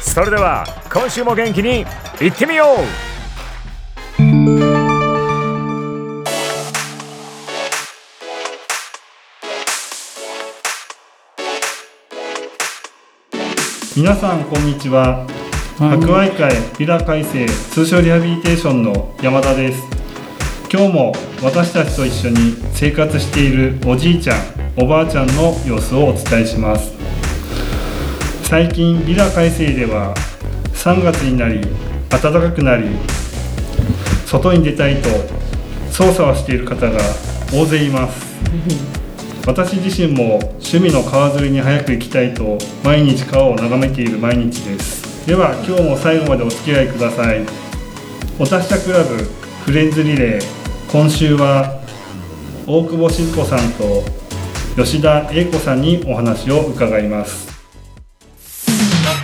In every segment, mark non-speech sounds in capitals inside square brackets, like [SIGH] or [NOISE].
それでは今週も元気にいってみよう。皆さんこんにちは。博愛会ビラ改正通称リハビリテーションの山田です。今日も私たちと一緒に生活しているおじいちゃんおばあちゃんの様子をお伝えします。最近ビラ改正では3月になり暖かくなり外に出たいと操作をしている方が大勢います。私自身も趣味の川釣りに早く行きたいと毎日川を眺めている毎日です。では今日も最後までお付き合いください。お達者クラブフレンズリレー今週は大久保静子さんと吉田英子さんにお話を伺います。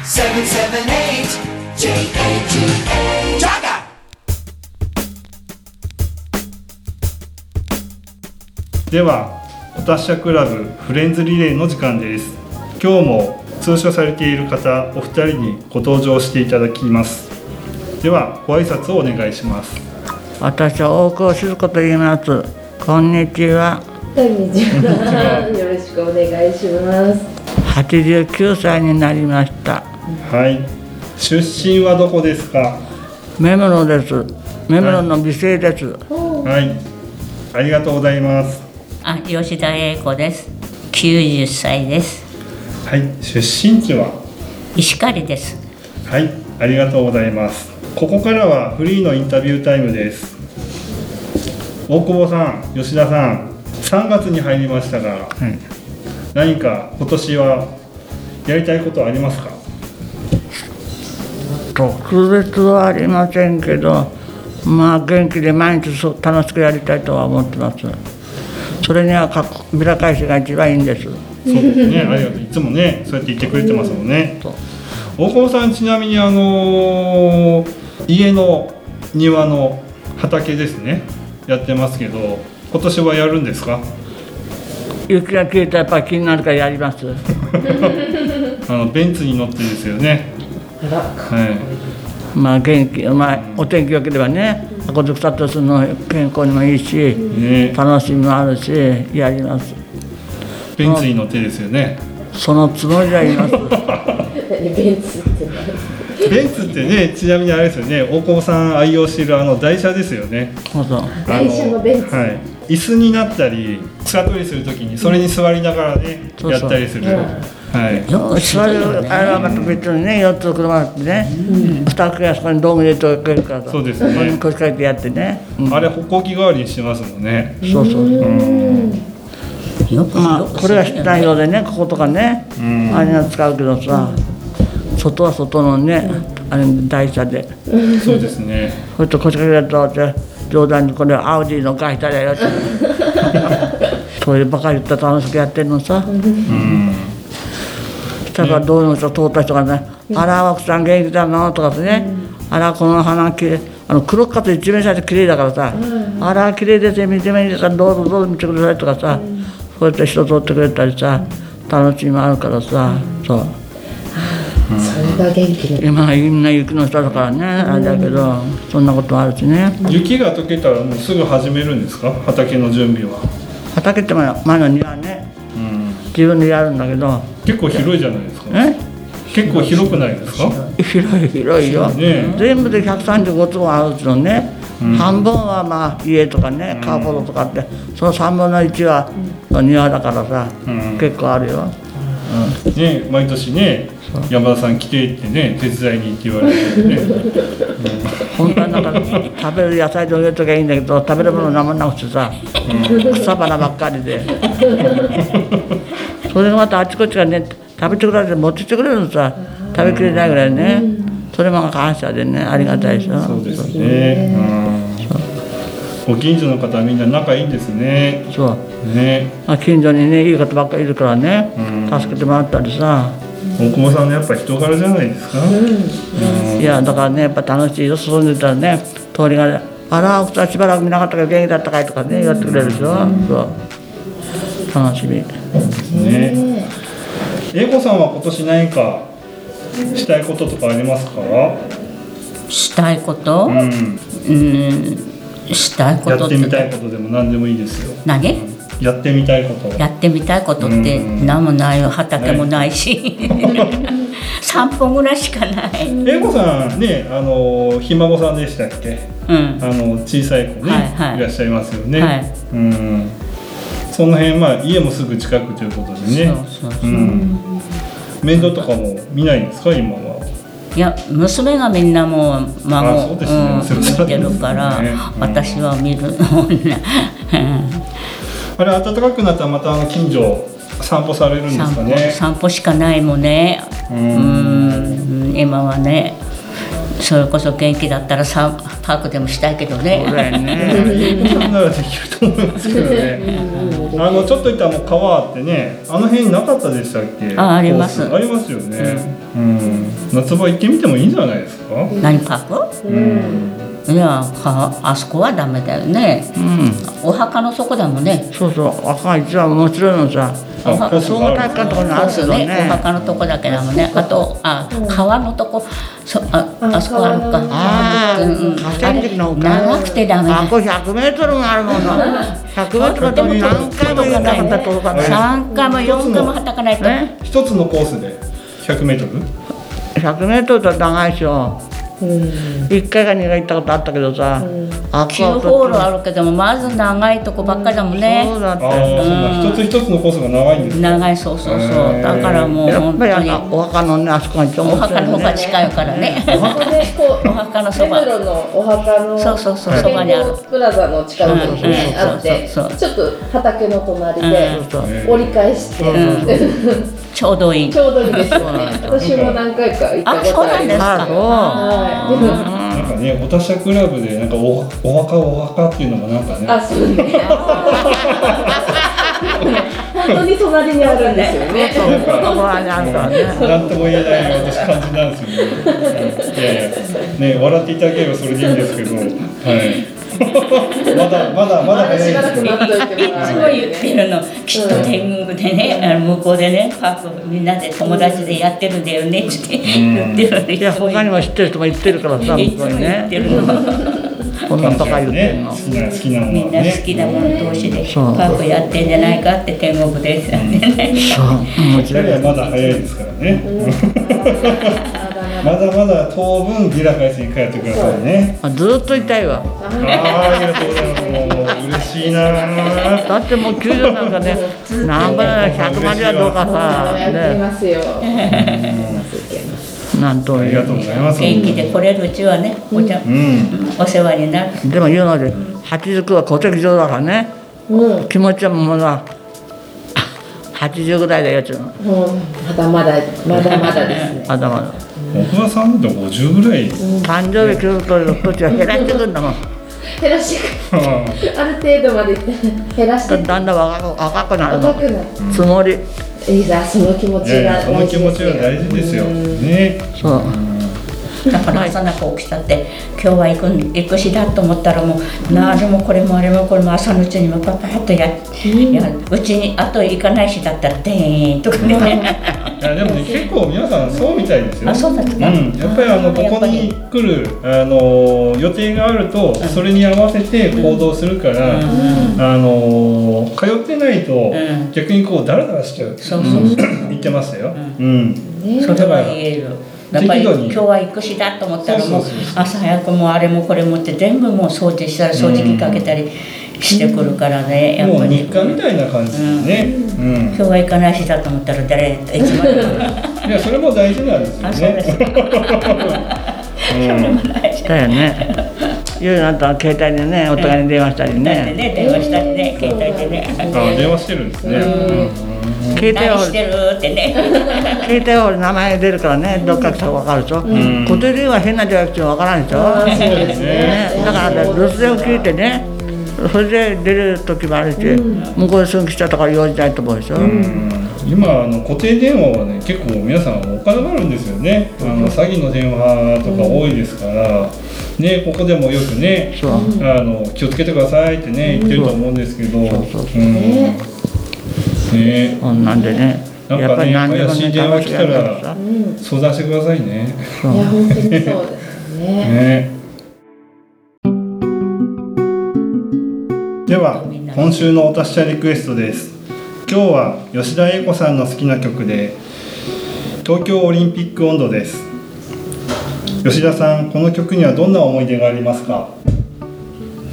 778 J-A-G-A Jaga ではお達者クラブフレンズリレーの時間です今日も通所されている方お二人にご登場していただきますではご挨拶をお願いします私は大久保静子と言います。こんにちは。こんにちは。よろしくお願いします。89歳になりました。はい。出身はどこですか？目室です。目室の美声です。はい。ありがとうございます。あ、吉田英子です。90歳です。はい。出身地は？石狩です。はい。ありがとうございます。ここからはフリーのインタビュータイムです。大久保さん吉田さん3月に入りましたが、何か今年はやりたいことはありますか？特別はありませんけど、まあ元気で毎日そう楽しくやりたいとは思ってます。それにはかビラ返しが一番いいんです。そうですね。ありがとう。いつもねそうやって言ってくれてますもんね。そう。大久保さんちなみにあのー家の庭の畑ですね。やってますけど今年はやるんですか？雪が消えたらやっぱり気になるからやります。[LAUGHS] あのベンツに乗ってですよねはい。まあ元気、まあお天気良ければね、こずくさとするの健康にもいいし、ね。楽しみもあるし、やります。ベンツに乗ってですよね。そのつもりではいます。何ベンツって何ベンツってねちなみにあれですよね。大久保さん愛用しているあの台車ですよね。そうそう。台車のベンツ。あはい。椅子になったり草取りするときにそれに座りながらね、そうそう。やったりする、はい。よ座るあれはまた別にね、四つ車あってね、二つがそこに道具入れておけるからさそうですね。これに腰掛けてやってね。うん。あれ歩行器代わりにしてますもんね。そうそうそう。よく、まあこれは室内用でね、こことかね、あれが使うけどさ、外は外のね、あれ台車で。そうですね。それと腰掛けるとって冗談にこれアウディの会社だよって。そういうばかり言ったら楽しくやってんのさだからどういうの人通った人がね「あら奥さん元気だの?」とかってね「あらこの花きれいあの黒かつ一面最初綺麗だからさ「あら綺麗ですね見てみいいですからどうぞどうぞ見てください」とかさ。そうやって人通ってくれたりさ楽しみもあるからさ。そう。それが元気の今みんな雪の下だからね。あれだけどそんなこともあるしね。雪が溶けたらもうすぐ始めるんですか？畑の準備は、畑って前の前の庭ね。うん、自分でやるんだけど。結構広いじゃないですか。え？結構広くないですか？広い広いよ、ね。全部で135坪あるうちのね、半分はまあ家とかねカーポロとかって、その3分の1は庭だからさ、うん。結構あるよ、ね毎年ね山田さん来てってね手伝いにって言われてね。[LAUGHS] 本当はなんか食べる野菜で植えときゃいいんだけど食べるものなんもなくてさ、草花ばっかりで [LAUGHS] それがまたあちこちからね食べてくれて持ってきてくれるのさ食べきれないぐらいね、それも感謝でねありがたいですよそうですね。う。んご近所の方はみんな仲いいんですね。そう。ね。まあ近所にねいい方ばっかりいるからね、うん。助けてもらったりさ、大久保さんのやっぱ人柄じゃないですか。いやだからねやっぱ楽しいよ進んでたらね通りがね「あら奥さんしばらく見なかったから元気だったかい?」とかね言ってくれるでしょ、そう楽しみ。ね。英子さんは今年何かしたいこととかありますか？したいこと？うん。うん。したいことやってみたいことでも何でもいいですよ。何？やってみたいこと。やってみたいことって何もないよ。畑もないし。[LAUGHS] 散歩ぐらいしかない。英子さんねあのひ孫さんでしたっけ？うん。あの小さい子ね、はいはい。いらっしゃいますよね、はい。うんその辺まあ家もすぐ近くということでね。そうそうそう。うん、面倒とかも見ないんですか今は。いや娘がみんなもう孫うね。うん見てるから、ねうん。私は見る。[LAUGHS] あれ暖かくなったらまたあの近所散歩されるんですかね。散歩しかないもんね。ううんん今はねそれこそ元気だったらさパークでもしたいけどね。そうだよね。そんならできると思いますけどね。あのちょっと行ったらもう川あってねあの辺なかったでしたっけ？ああります。ありますよね、うん。夏場行ってみてもいいんじゃないですか？何パーク？うん。いやかあそこはダメだよね。うん。お墓の底だもんね。そうそう。赤い。一番面白いのさあコース総がある合体育館のところにあるけそうねお墓のとこだけだもんねあとあ川のとこ。そああそこあるか。ああ、うん長くてダメだ。あこれ100メートルもあるもの100メートルでも何回も言いなかったら届かない3回も4回もはたかないと。ね一つのコースで100メートル？100メートルだと長いでしょ1回か2回行ったことあったけどさ。あ9ホールあるけどもまず長いとこばっかりだもんね。そうだってああそんな一つ一つのコースが長いんですか長いそうそうそう。だからもうやっぱり本当にお墓のねあそこが一番お墓の方が近いからね。お墓のそば目黒のお墓の [LAUGHS] そうそうそうそばにあるプラザの近くにねうんあってちそうょっと畑の隣でうん。そう折り返して。[LAUGHS] ちょうどいい。ちょうどいいですよね。私も何回か行ったことあります。あはい。でもなんかねお達者クラブでなんかおお墓お墓っていうのがなんかね。あそうね。本当に隣にあるんで。すよね。そうそうそこはねあるからねなんとも言えない私感じなんですよね。いやいや、ね、笑っていただければそれでいいんですけど、はい。まだまだまだ早いですね。いつも言ってるの。きっと天国でねあの向こうでねパークみんなで友達でやってるんだよね。って言ってるのいや他にも知ってる人も言ってるからさい向こうにつも言ってねるの。こんなバカ言っての。好きな好きなもみんな。好きなもの同士でパークやってんじゃないかって天国ですよね。そう。面白い二人はまだ早いですからね。[LAUGHS] まだまだ当分ギラ会社に通ってくださいね。あずっといたいわ。あーありがとうございます。もう嬉しいなー。だってもう90なんかね何倍だ100まではどうかさやってねますよ。なんとありがとうございます。元気で来れるうちはねお茶、うん。お世話になる。でも言うので89は戸籍上だからね。うん。気持ちはもうな80ぐらいだよちゅうのもうまだまだまだまだですね。[LAUGHS] まだまだ奥田さんって50ぐらい。誕生日来ると土地は減らしてくんだもん減らしてくある程度まで減らして。だんだん若く若くなるの。赤くなる。つもり。いざその気持ちいやいやがその気持ちは大事ですよ。ね。そうだから朝中起きたって今日は行く行く日だと思ったらもう何でもこれもあれもこれも朝のうちにもパパッとや,、やうちにあと行かない日だったらでーんとか。ねいやでもね結構皆さんそうみたいですよ。あそうですかん、やっぱりあのここに来るあの予定があるとそれに合わせて行動するから、あの通ってないとん。逆にこうダラダラしちゃう。そうそうそう言ってましたよ。うん。それは言えるやっぱり今日は行くしだと思ったらもう朝早くもうあれもこれもって全部もう掃除したら掃除機かけたりしてくるからねやっもうぱり日課みたいな感じですね。うん。今日は行かないしだと思ったら誰っていつまでも [LAUGHS] いやそれも大事なんですよあそうです。ね。うん。だよね。夜になったら携帯でねお互いに電話したりね。ね電話したりね携帯でね。あ電話してるんですね。携帯は何してるってね携帯は名前出るからねどっか来たら分かるでしょ？固定電話変な電話来ても分からないでしょ？そうですねねだからね留守電を聞いてねそれで出る時もあるし向こうで寸来ちゃったから用事ないと思うでしょ？今あの固定電話はね結構皆さんお金があるんですよね。あの詐欺の電話とか多いですから。ね、ここでもよくね、あの気をつけてくださいってね言ってると思うんですけど、ね、こんなんでねなんかねやっぱり何でもね怪しい電話来たら相談してくださいね。そう。いや本当にそうですね。ね。では今週のお達者リクエストです。今日は吉田英子さんの好きな曲で東京オリンピック温度です。吉田さんこの曲にはどんな思い出がありますか？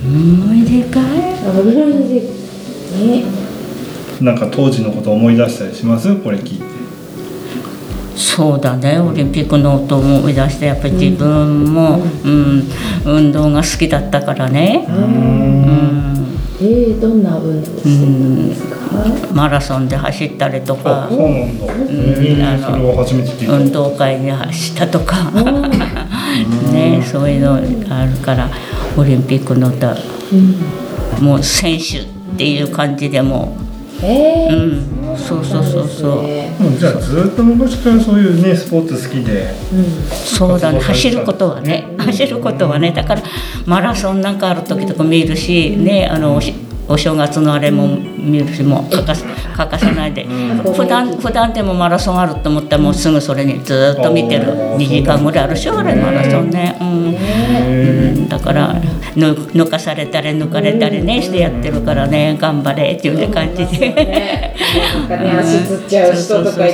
思い出かい？危ないでねなんか当時のことを思い出したりします？これ聞いて。そうだね。オリンピックの音を思い出してやっぱり自分も、うん。運動が好きだったからね、うん。えー、どんな運動してたんですか、マラソンで走ったりとあかそうなんだ、運動会に走ったとか。[LAUGHS] ねそういうのあるからオリンピックの歌。もう選手っていう感じでもえうーん。そうそうそうそう。ねうんじゃあずっと昔からそういうねスポーツ好きで。そうだね。走ることはね。走ることはねだからマラソンなんかある時とか見るしねあのお正月のあれも見るしもう欠かす欠かさないで。普段普段でもマラソンあると思ったらもうすぐそれにずっと見てる。2時間ぐらいあるでしょ？あれマラソンね。うん、うん、だからぬ抜かされたり抜かれたりねしてやってるからね。頑張れっていう感じで。[LAUGHS] 足つっちゃう人とか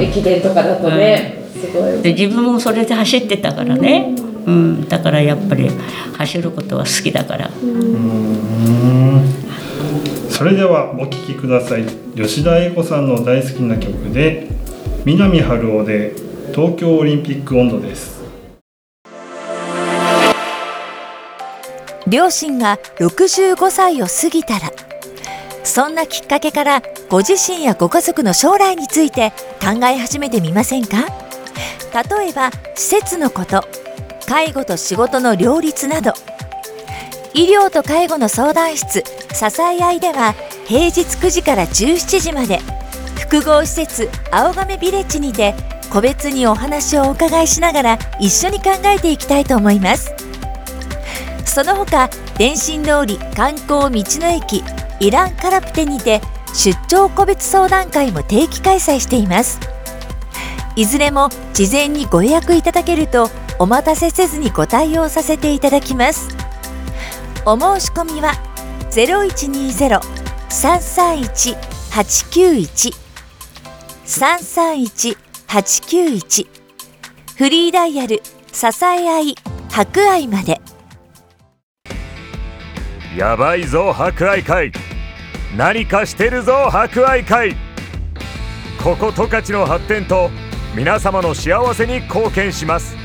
駅伝とかだとねすごい。で自分もそれで走ってたからね、うん、だからやっぱり走ることは好きだからそれではお聴きください。吉田英子さんの大好きな曲で南春夫で東京オリンピック温度です。両親が65歳を過ぎたらそんなきっかけからご自身やご家族の将来について考え始めてみませんか？例えば施設のこと介護と仕事の両立など医療と介護の相談室支え合いでは平日9時から17時まで複合施設青亀ビレッジにて個別にお話をお伺いしながら一緒に考えていきたいと思います。その他電信通り観光道の駅イランカラプテにて出張個別相談会も定期開催しています。いずれも事前にご予約いただけるとお待たせせずにご対応させていただきます。お申し込みは0120-331-891 331-891フリーダイヤル支え合い博愛まで。やばいぞ博愛会。何かしてるぞ博愛会。ここ十勝の発展と皆様の幸せに貢献します。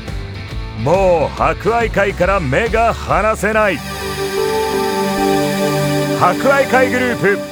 もう博愛会から目が離せない。博愛会グループ。